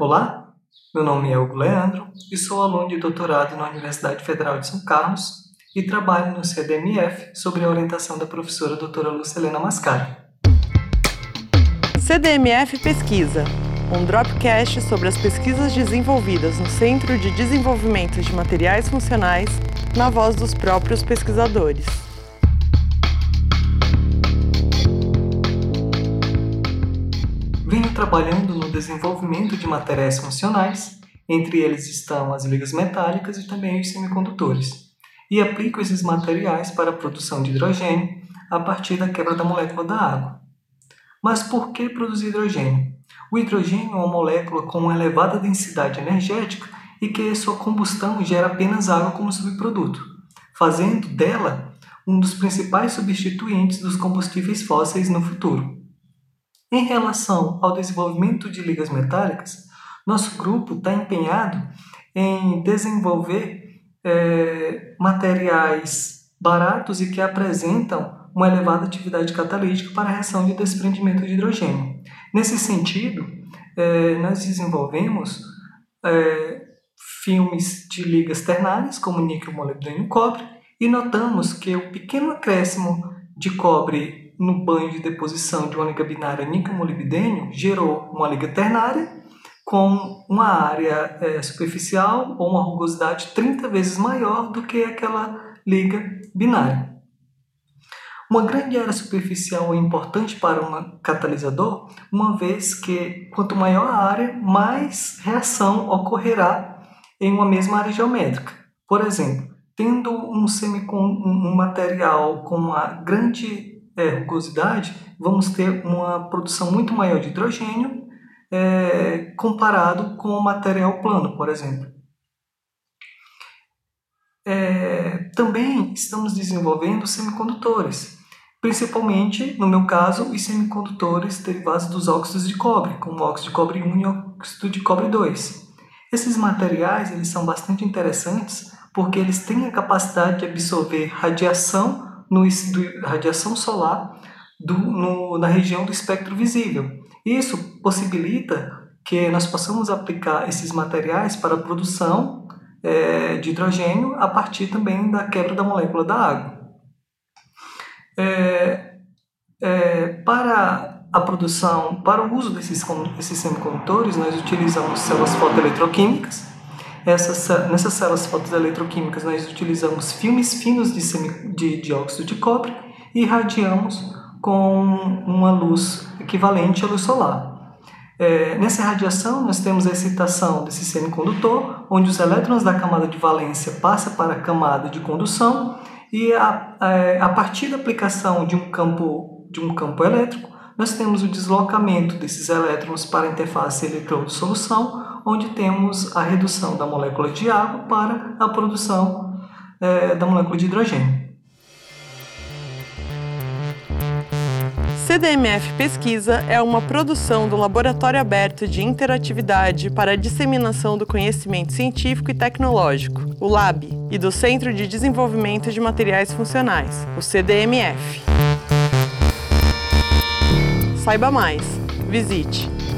Olá, meu nome é Hugo Leandro e sou aluno de doutorado na Universidade Federal de São Carlos e trabalho no CDMF sobre a orientação da professora doutora Lucilena Mascari. CDMF Pesquisa, um dropcast sobre as pesquisas desenvolvidas no Centro de Desenvolvimento de Materiais Funcionais, na voz dos próprios pesquisadores. Trabalhando no desenvolvimento de materiais funcionais, entre eles estão as ligas metálicas e também os semicondutores, e aplico esses materiais para a produção de hidrogênio a partir da quebra da molécula da água. Mas por que produzir hidrogênio? O hidrogênio é uma molécula com uma elevada densidade energética e que sua combustão gera apenas água como subproduto, fazendo dela um dos principais substituintes dos combustíveis fósseis no futuro. Em relação ao desenvolvimento de ligas metálicas, nosso grupo está empenhado em desenvolver é, materiais baratos e que apresentam uma elevada atividade catalítica para a reação de desprendimento de hidrogênio. Nesse sentido, é, nós desenvolvemos é, filmes de ligas ternárias, como níquel, molibdênio e cobre, e notamos que o pequeno acréscimo de cobre no banho de deposição de uma liga binária níquel-molibdênio gerou uma liga ternária com uma área é, superficial ou uma rugosidade 30 vezes maior do que aquela liga binária. Uma grande área superficial é importante para um catalisador, uma vez que quanto maior a área, mais reação ocorrerá em uma mesma área geométrica. Por exemplo, tendo um, um material com uma grande é, rugosidade, vamos ter uma produção muito maior de hidrogênio é, comparado com o material plano, por exemplo. É, também estamos desenvolvendo semicondutores, principalmente, no meu caso, os semicondutores derivados dos óxidos de cobre, como óxido de cobre 1 e óxido de cobre 2. Esses materiais eles são bastante interessantes porque eles têm a capacidade de absorver radiação no, do, radiação solar do, no, na região do espectro visível. Isso possibilita que nós possamos aplicar esses materiais para a produção é, de hidrogênio a partir também da quebra da molécula da água. É, é, para a produção, para o uso desses, desses semicondutores, nós utilizamos células fotoeletroquímicas essas, nessas células fotoeletroquímicas, nós utilizamos filmes finos de, semi, de dióxido de cobre e irradiamos com uma luz equivalente à luz solar. É, nessa radiação, nós temos a excitação desse semicondutor, onde os elétrons da camada de valência passam para a camada de condução e a, a, a partir da aplicação de um campo, de um campo elétrico, nós temos o deslocamento desses elétrons para a interface eletrodo-solução, onde temos a redução da molécula de água para a produção é, da molécula de hidrogênio. CDMF Pesquisa é uma produção do Laboratório Aberto de Interatividade para a Disseminação do Conhecimento Científico e Tecnológico, o LAB, e do Centro de Desenvolvimento de Materiais Funcionais, o CDMF. Saiba mais. Visite